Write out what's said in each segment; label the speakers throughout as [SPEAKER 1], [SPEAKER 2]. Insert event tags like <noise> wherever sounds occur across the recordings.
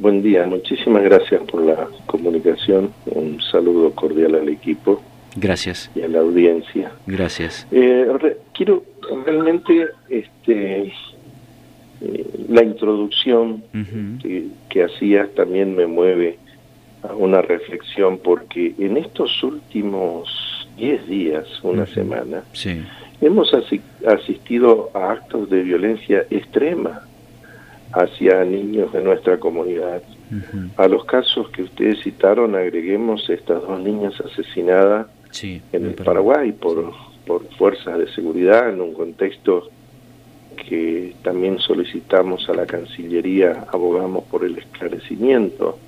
[SPEAKER 1] Buen día, muchísimas gracias por la comunicación. Un saludo cordial al equipo.
[SPEAKER 2] Gracias.
[SPEAKER 1] Y a la audiencia.
[SPEAKER 2] Gracias.
[SPEAKER 1] Eh, quiero realmente este, eh, la introducción que, que hacías también me mueve a una reflexión porque en estos últimos 10 días, una semana, hemos asistido a actos de violencia extrema hacia niños de nuestra comunidad. A los casos que ustedes citaron agreguemos estas dos niñas asesinadas en el Paraguay por, por fuerzas de seguridad en un contexto que también solicitamos a la Cancillería, abogamos por el esclarecimiento.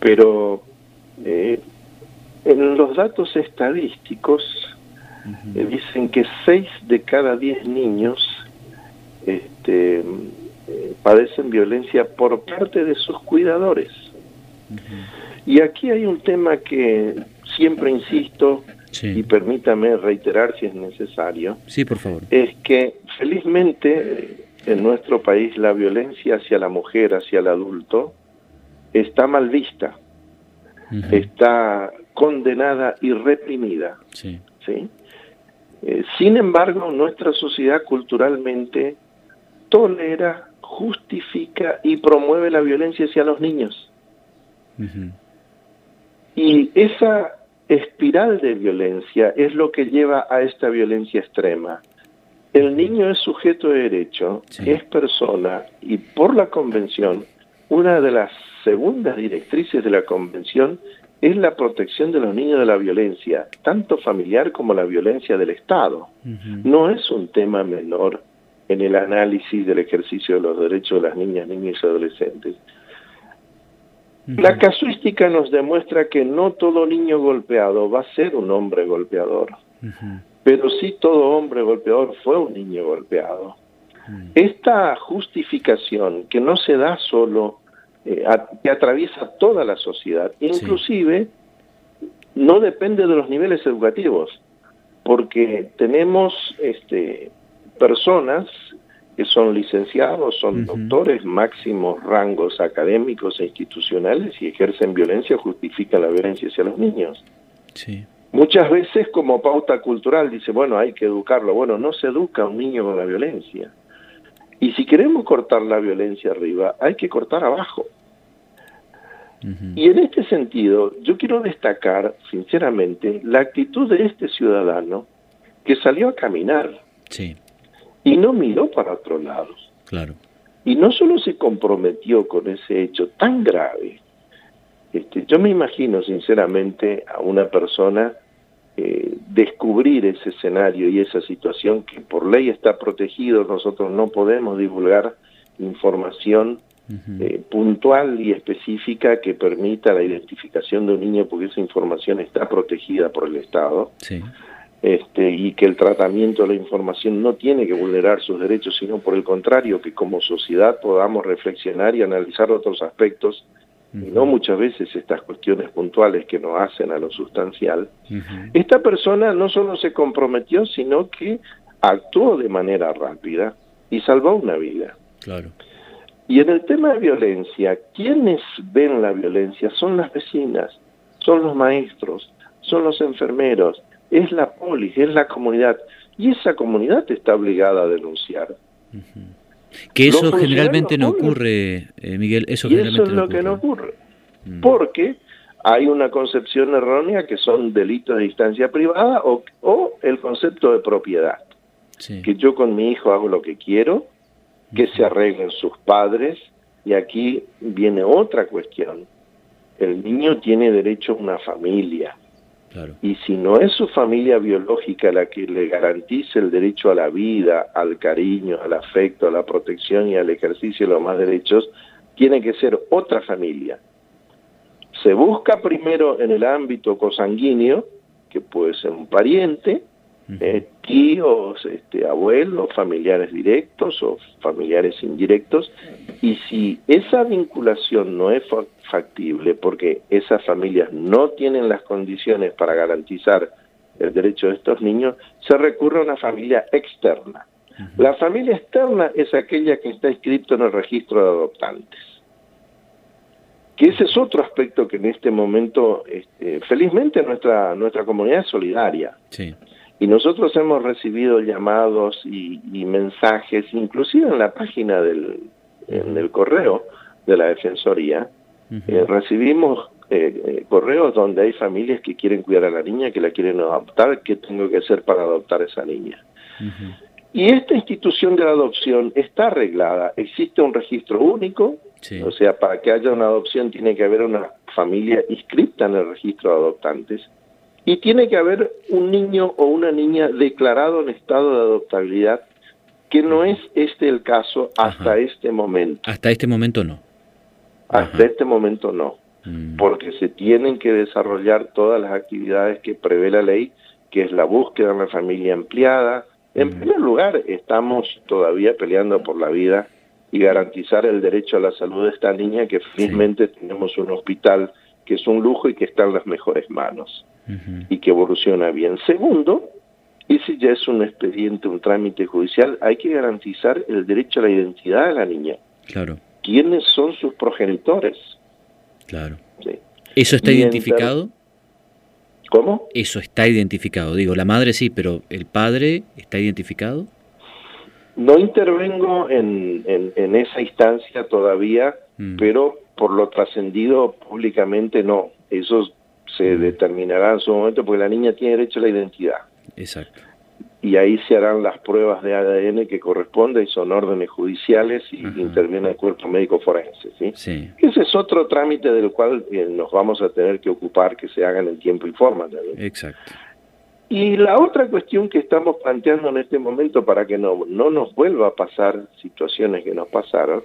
[SPEAKER 1] Pero eh, en los datos estadísticos eh, dicen que 6 de cada 10 niños este, eh, padecen violencia por parte de sus cuidadores. Y aquí hay un tema que siempre insisto, y permítame reiterar si es necesario.
[SPEAKER 2] Sí, por favor.
[SPEAKER 1] Es que felizmente en nuestro país la violencia hacia la mujer, hacia el adulto, está mal vista, está condenada y reprimida. Sí. ¿sí? Eh, sin embargo, nuestra sociedad culturalmente tolera, justifica y promueve la violencia hacia los niños. Y esa espiral de violencia es lo que lleva a esta violencia extrema. El niño es sujeto de derecho, es persona y por la convención, una de las segundas directrices de la convención es la protección de los niños de la violencia, tanto familiar como la violencia del Estado. No es un tema menor en el análisis del ejercicio de los derechos de las niñas, niños y adolescentes. La casuística nos demuestra que no todo niño golpeado va a ser un hombre golpeador, pero sí todo hombre golpeador fue un niño golpeado. Esta justificación que no se da solo, eh, que atraviesa toda la sociedad, inclusive no depende de los niveles educativos, porque tenemos este, personas que son licenciados, son doctores, máximos rangos académicos e institucionales y ejercen violencia, justifican la violencia hacia los niños. Sí. Muchas veces como pauta cultural dice, bueno, hay que educarlo. Bueno, no se educa a un niño con la violencia. Y si queremos cortar la violencia arriba, hay que cortar abajo. Y en este sentido, yo quiero destacar, sinceramente, la actitud de este ciudadano que salió a caminar. Sí y no miró para otro lado. Claro. Y no solo se comprometió con ese hecho tan grave, este, yo me imagino sinceramente a una persona eh, descubrir ese escenario y esa situación que por ley está protegido, nosotros no podemos divulgar información eh, puntual y específica que permita la identificación de un niño porque esa información está protegida por el Estado. Sí este, y que el tratamiento de la información no tiene que vulnerar sus derechos, sino por el contrario, que como sociedad podamos reflexionar y analizar otros aspectos, y no muchas veces estas cuestiones puntuales que nos hacen a lo sustancial. Esta persona no solo se comprometió, sino que actuó de manera rápida y salvó una vida. Claro. Y en el tema de violencia, quienes ven la violencia son las vecinas, son los maestros, son los enfermeros, es la polis, es la comunidad. Y esa comunidad está obligada a denunciar.
[SPEAKER 2] Que eso generalmente no ocurre, eh, Miguel, eso
[SPEAKER 1] y eso es lo que no ocurre. Mm. Porque hay una concepción errónea que son delitos de distancia privada o, o el concepto de propiedad. Que yo con mi hijo hago lo que quiero, que se arreglen sus padres, y aquí viene otra cuestión. El niño tiene derecho a una familia, y si no es su familia biológica la que le garantice el derecho a la vida, al cariño, al afecto, a la protección y al ejercicio de los más derechos, tiene que ser otra familia. Se busca primero en el ámbito cosanguíneo, que puede ser un pariente, eh, tíos, este, abuelos, familiares directos o familiares indirectos, y si esa vinculación no es factible porque esas familias no tienen las condiciones para garantizar el derecho de estos niños, se recurre a una familia externa. La familia externa es aquella que está inscrito en el registro de adoptantes. Que ese es otro aspecto que en este momento, este, felizmente nuestra, nuestra comunidad es solidaria. Sí. Y nosotros hemos recibido llamados y, mensajes, inclusive en la página del en el correo de la Defensoría, eh, recibimos eh, eh, correos donde hay familias que quieren cuidar a la niña, que la quieren adoptar, qué tengo que hacer para adoptar a esa niña. Y esta institución de la adopción está arreglada, existe un registro único, o sea, para que haya una adopción tiene que haber una familia inscrita en el registro de adoptantes, y tiene que haber un niño o una niña declarado en estado de adoptabilidad, que no es este el caso hasta este momento.
[SPEAKER 2] Hasta este momento no.
[SPEAKER 1] Hasta este momento no, mm. porque se tienen que desarrollar todas las actividades que prevé la ley, que es la búsqueda de una familia ampliada. En mm. primer lugar, estamos todavía peleando por la vida y garantizar el derecho a la salud de esta niña, que felizmente tenemos un hospital que es un lujo y que está en las mejores manos y que evoluciona bien. Segundo, ese ya es un expediente, un trámite judicial, hay que garantizar el derecho a la identidad de la niña.
[SPEAKER 2] Claro.
[SPEAKER 1] ¿Quiénes son sus progenitores?
[SPEAKER 2] Claro. ¿Eso está identificado?
[SPEAKER 1] ¿Cómo?
[SPEAKER 2] Eso está identificado. Digo, la madre sí, pero ¿el padre está identificado?
[SPEAKER 1] No intervengo en, en, esa instancia todavía, mm. pero por lo trascendido públicamente no. Eso se mm. determinará en su momento porque la niña tiene derecho a la identidad.
[SPEAKER 2] Exacto.
[SPEAKER 1] Y ahí se harán las pruebas de ADN que corresponden, son órdenes judiciales y interviene el cuerpo médico forense. ¿sí? Ese es otro trámite del cual eh, nos vamos a tener que ocupar, que se hagan en tiempo y forma también.
[SPEAKER 2] Exacto.
[SPEAKER 1] Y la otra cuestión que estamos planteando en este momento para que no, no nos vuelva a pasar situaciones que nos pasaron,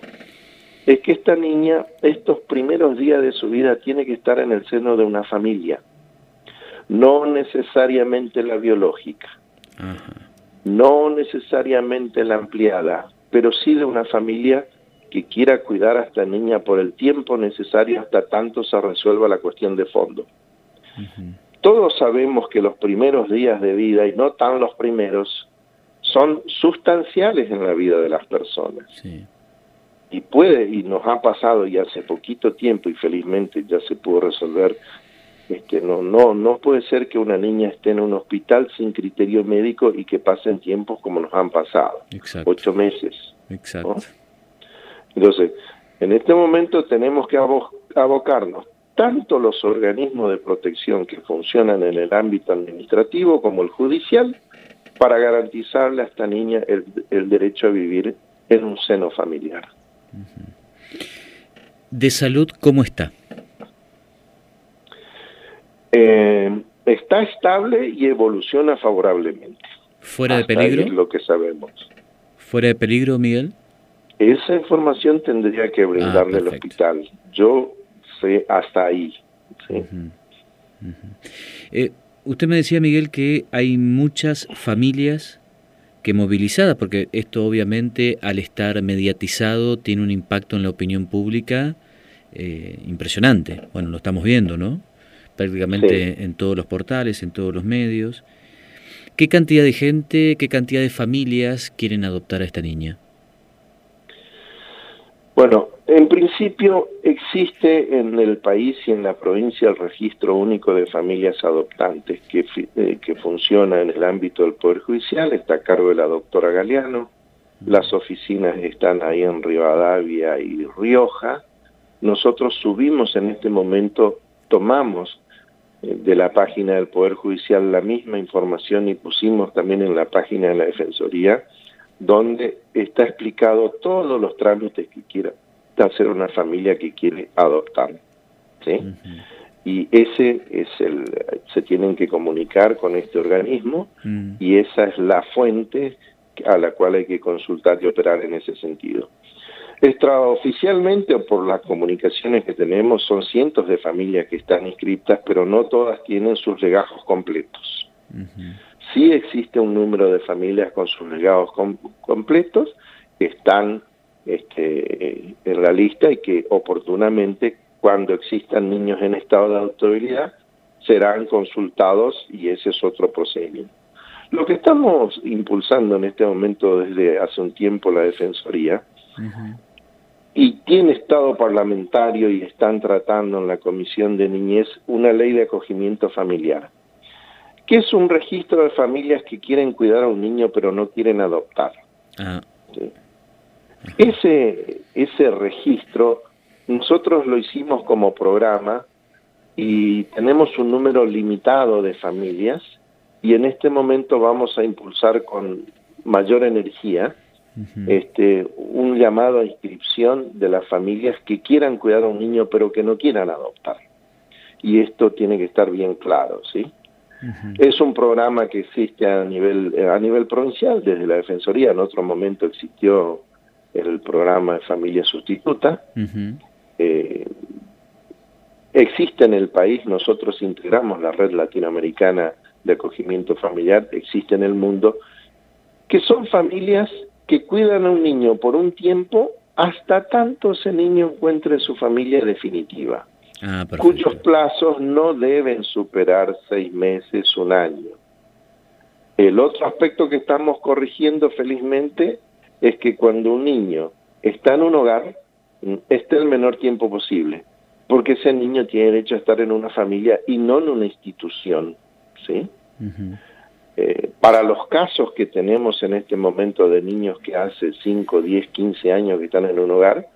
[SPEAKER 1] es que esta niña, estos primeros días de su vida, tiene que estar en el seno de una familia, no necesariamente la biológica, no necesariamente la ampliada, pero sí de una familia que quiera cuidar a esta niña por el tiempo necesario hasta tanto se resuelva la cuestión de fondo. Todos sabemos que los primeros días de vida, y no tan los primeros, son sustanciales en la vida de las personas. Sí y puede, y nos ha pasado ya hace poquito tiempo y felizmente ya se pudo resolver, este, no, no, no puede ser que una niña esté en un hospital sin criterio médico y que pasen tiempos como nos han pasado, ocho meses.
[SPEAKER 2] Exacto.
[SPEAKER 1] Entonces, en este momento tenemos que abocarnos tanto los organismos de protección que funcionan en el ámbito administrativo como el judicial para garantizarle a esta niña el derecho a vivir en un seno familiar.
[SPEAKER 2] ¿De salud cómo está?
[SPEAKER 1] Eh, está estable y evoluciona favorablemente.
[SPEAKER 2] ¿Fuera de peligro?
[SPEAKER 1] es lo que sabemos.
[SPEAKER 2] ¿Fuera de peligro, Miguel?
[SPEAKER 1] Esa información tendría que brindarle el ah, hospital. Yo sé hasta ahí.
[SPEAKER 2] Eh, usted me decía, Miguel, que hay muchas familias que movilizada, porque esto obviamente al estar mediatizado tiene un impacto en la opinión pública eh, impresionante. Bueno, lo estamos viendo, ¿no? Prácticamente en todos los portales, en todos los medios. ¿Qué cantidad de gente, qué cantidad de familias quieren adoptar a esta niña?
[SPEAKER 1] Bueno, en principio existe en el país y en la provincia el registro único de familias adoptantes que, eh, que funciona en el ámbito del Poder Judicial, está a cargo de la doctora Galeano, las oficinas están ahí en Rivadavia y Rioja. Nosotros subimos en este momento, tomamos eh, de la página del Poder Judicial la misma información y pusimos también en la página de la Defensoría donde está explicado todos los trámites que quiera hacer una familia que quiere adoptar. ¿sí? Y ese es el, se tienen que comunicar con este organismo mm. y esa es la fuente a la cual hay que consultar y operar en ese sentido. Extraoficialmente o por las comunicaciones que tenemos son cientos de familias que están inscritas, pero no todas tienen sus legajos completos sí existe un número de familias con sus legados completos que están este, en la lista y que oportunamente cuando existan niños en estado de adoptabilidad serán consultados y ese es otro procedimiento. Lo que estamos impulsando en este momento desde hace un tiempo la Defensoría y tiene estado parlamentario y están tratando en la Comisión de Niñez una ley de acogimiento familiar, que es un registro de familias que quieren cuidar a un niño pero no quieren adoptar. Ah. Ese, ese registro nosotros lo hicimos como programa y tenemos un número limitado de familias y en este momento vamos a impulsar con mayor energía este, un llamado a inscripción de las familias que quieran cuidar a un niño pero que no quieran adoptar. Y esto tiene que estar bien claro, ¿sí? Es un programa que existe a nivel, a nivel provincial desde la Defensoría. En otro momento existió el programa de familia sustituta. Eh, existe en el país, nosotros integramos la red latinoamericana de acogimiento familiar, existe en el mundo, que son familias que cuidan a un niño por un tiempo hasta tanto ese niño encuentre su familia definitiva, ah, cuyos plazos no deben superar seis meses, un año. El otro aspecto que estamos corrigiendo felizmente es que cuando un niño está en un hogar, esté el menor tiempo posible, porque ese niño tiene derecho a estar en una familia y no en una institución, ¿sí? Eh, para los casos que tenemos en este momento de niños que hace 5, 10, 15 años que están en un hogar,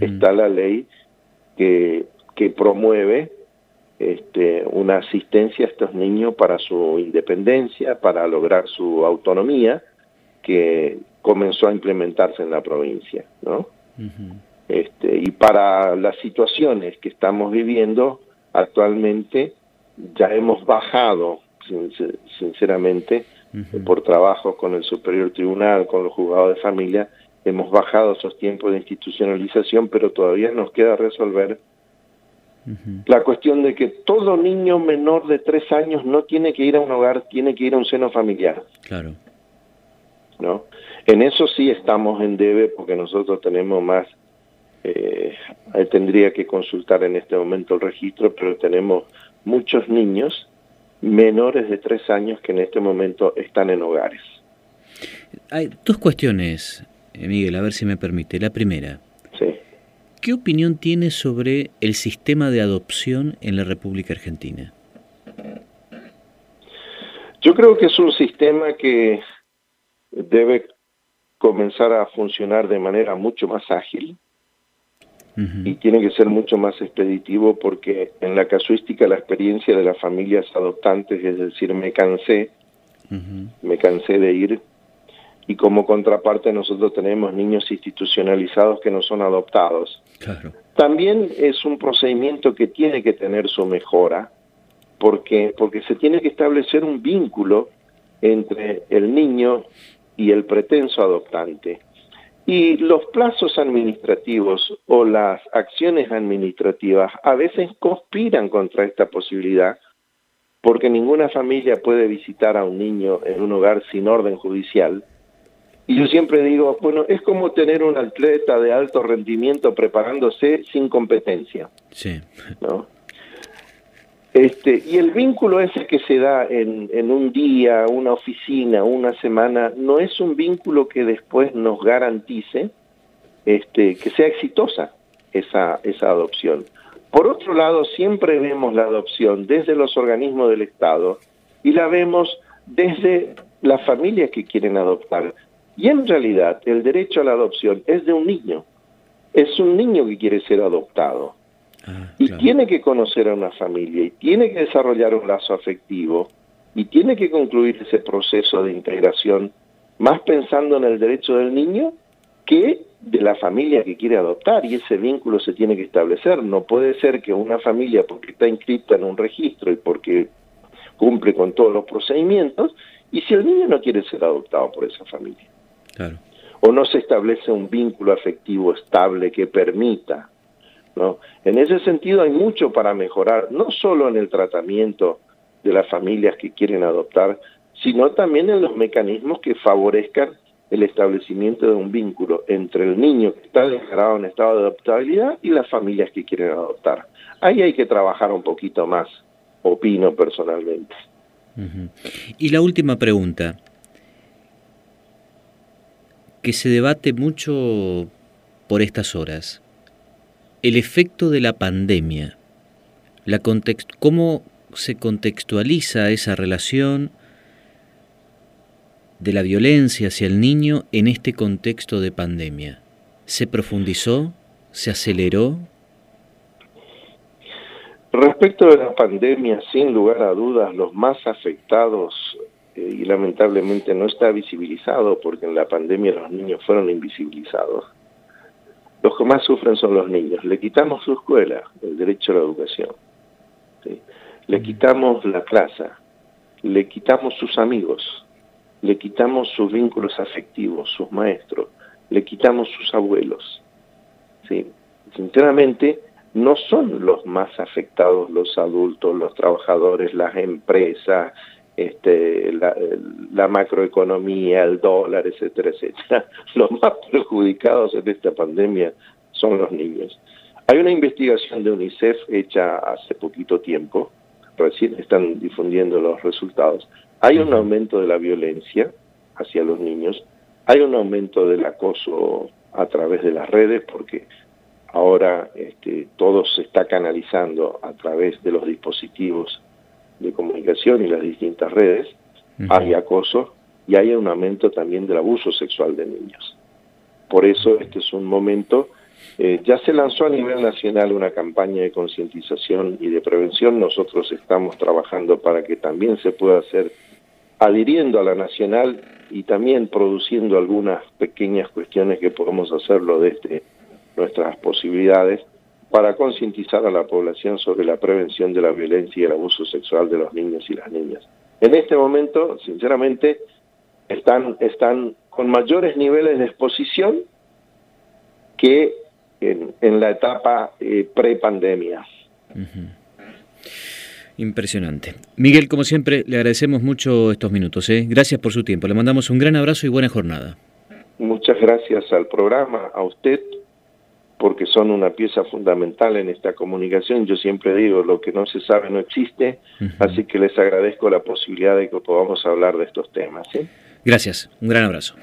[SPEAKER 1] está la ley que, que promueve este, una asistencia a estos niños para su independencia, para lograr su autonomía, que comenzó a implementarse en la provincia, ¿no? este, y para las situaciones que estamos viviendo actualmente, ya hemos bajado sinceramente, por trabajo con el Superior Tribunal, con los juzgados de familia, hemos bajado esos tiempos de institucionalización, pero todavía nos queda resolver la cuestión de que todo niño menor de tres años no tiene que ir a un hogar, tiene que ir a un seno familiar. Claro. ¿No? En eso sí estamos en debe porque nosotros tenemos más, eh, tendría que consultar en este momento el registro, pero tenemos muchos niños menores de tres años que en este momento están en hogares.
[SPEAKER 2] Hay dos cuestiones, eh, Miguel, a ver si me permite. La primera. ¿Qué opinión tiene sobre el sistema de adopción en la República Argentina?
[SPEAKER 1] Yo creo que es un sistema que debe comenzar a funcionar de manera mucho más ágil, y tiene que ser mucho más expeditivo porque en la casuística la experiencia de las familias adoptantes, es decir, me cansé, me cansé de ir y como contraparte nosotros tenemos niños institucionalizados que no son adoptados. También es un procedimiento que tiene que tener su mejora porque, porque se tiene que establecer un vínculo entre el niño y el pretenso adoptante. Y los plazos administrativos o las acciones administrativas a veces conspiran contra esta posibilidad porque ninguna familia puede visitar a un niño en un hogar sin orden judicial. Y yo siempre digo, bueno, es como tener un atleta de alto rendimiento preparándose sin competencia. Sí. ¿no? Este, y el vínculo ese que se da en, en, un día, una oficina, una semana, no es un vínculo que después nos garantice este, que sea exitosa esa, esa adopción. Por otro lado, siempre vemos la adopción desde los organismos del Estado y la vemos desde las familias que quieren adoptar. Y en realidad el derecho a la adopción es de un niño. Es un niño que quiere ser adoptado. Ah, y tiene que conocer a una familia y tiene que desarrollar un lazo afectivo y tiene que concluir ese proceso de integración más pensando en el derecho del niño que de la familia que quiere adoptar y ese vínculo se tiene que establecer. No puede ser que una familia, porque está inscrita en un registro y porque cumple con todos los procedimientos, y si el niño no quiere ser adoptado por esa familia. O no se establece un vínculo afectivo estable que permita ¿no? En ese sentido hay mucho para mejorar, no solo en el tratamiento de las familias que quieren adoptar, sino también en los mecanismos que favorezcan el establecimiento de un vínculo entre el niño que está declarado en estado de adoptabilidad y las familias que quieren adoptar. Ahí hay que trabajar un poquito más, opino personalmente.
[SPEAKER 2] Y la última pregunta, que se debate mucho por estas horas el efecto de la pandemia, la cómo se contextualiza esa relación de la violencia hacia el niño en este contexto de pandemia. ¿Se profundizó? ¿Se aceleró?
[SPEAKER 1] Respecto de la pandemia, sin lugar a dudas, los más afectados, eh, y lamentablemente no está visibilizado porque en la pandemia los niños fueron invisibilizados, los que más sufren son los niños. Le quitamos su escuela, el derecho a la educación. Le quitamos la plaza, le quitamos sus amigos, le quitamos sus vínculos afectivos, sus maestros, le quitamos sus abuelos. ¿sí? Sinceramente, no son los más afectados los adultos, los trabajadores, las empresas, este, la, macroeconomía, el dólar, etcétera, etcétera. <laughs> Los más perjudicados en esta pandemia son los niños. Hay una investigación de UNICEF hecha hace poquito tiempo, recién están difundiendo los resultados. Hay un aumento de la violencia hacia los niños, hay un aumento del acoso a través de las redes, porque ahora este, todo se está canalizando a través de los dispositivos comunicación y las distintas redes, hay acoso y hay un aumento también del abuso sexual de niños. Por eso este es un momento, eh, ya se lanzó a nivel nacional una campaña de concientización y de prevención, nosotros estamos trabajando para que también se pueda hacer adhiriendo a la nacional y también produciendo algunas pequeñas cuestiones que podemos hacerlo desde nuestras posibilidades para concientizar a la población sobre la prevención de la violencia y el abuso sexual de los niños y las niñas. En este momento, sinceramente, están, están con mayores niveles de exposición que en, la etapa eh, pre-pandemia.
[SPEAKER 2] Impresionante. Miguel, como siempre, le agradecemos mucho estos minutos. ¿eh? Gracias por su tiempo. Le mandamos un gran abrazo y buena jornada.
[SPEAKER 1] Muchas gracias al programa, a usted, porque son una pieza fundamental en esta comunicación. Yo siempre digo, lo que no se sabe no existe, así que les agradezco la posibilidad de que podamos hablar de estos temas.
[SPEAKER 2] Gracias. Un gran abrazo.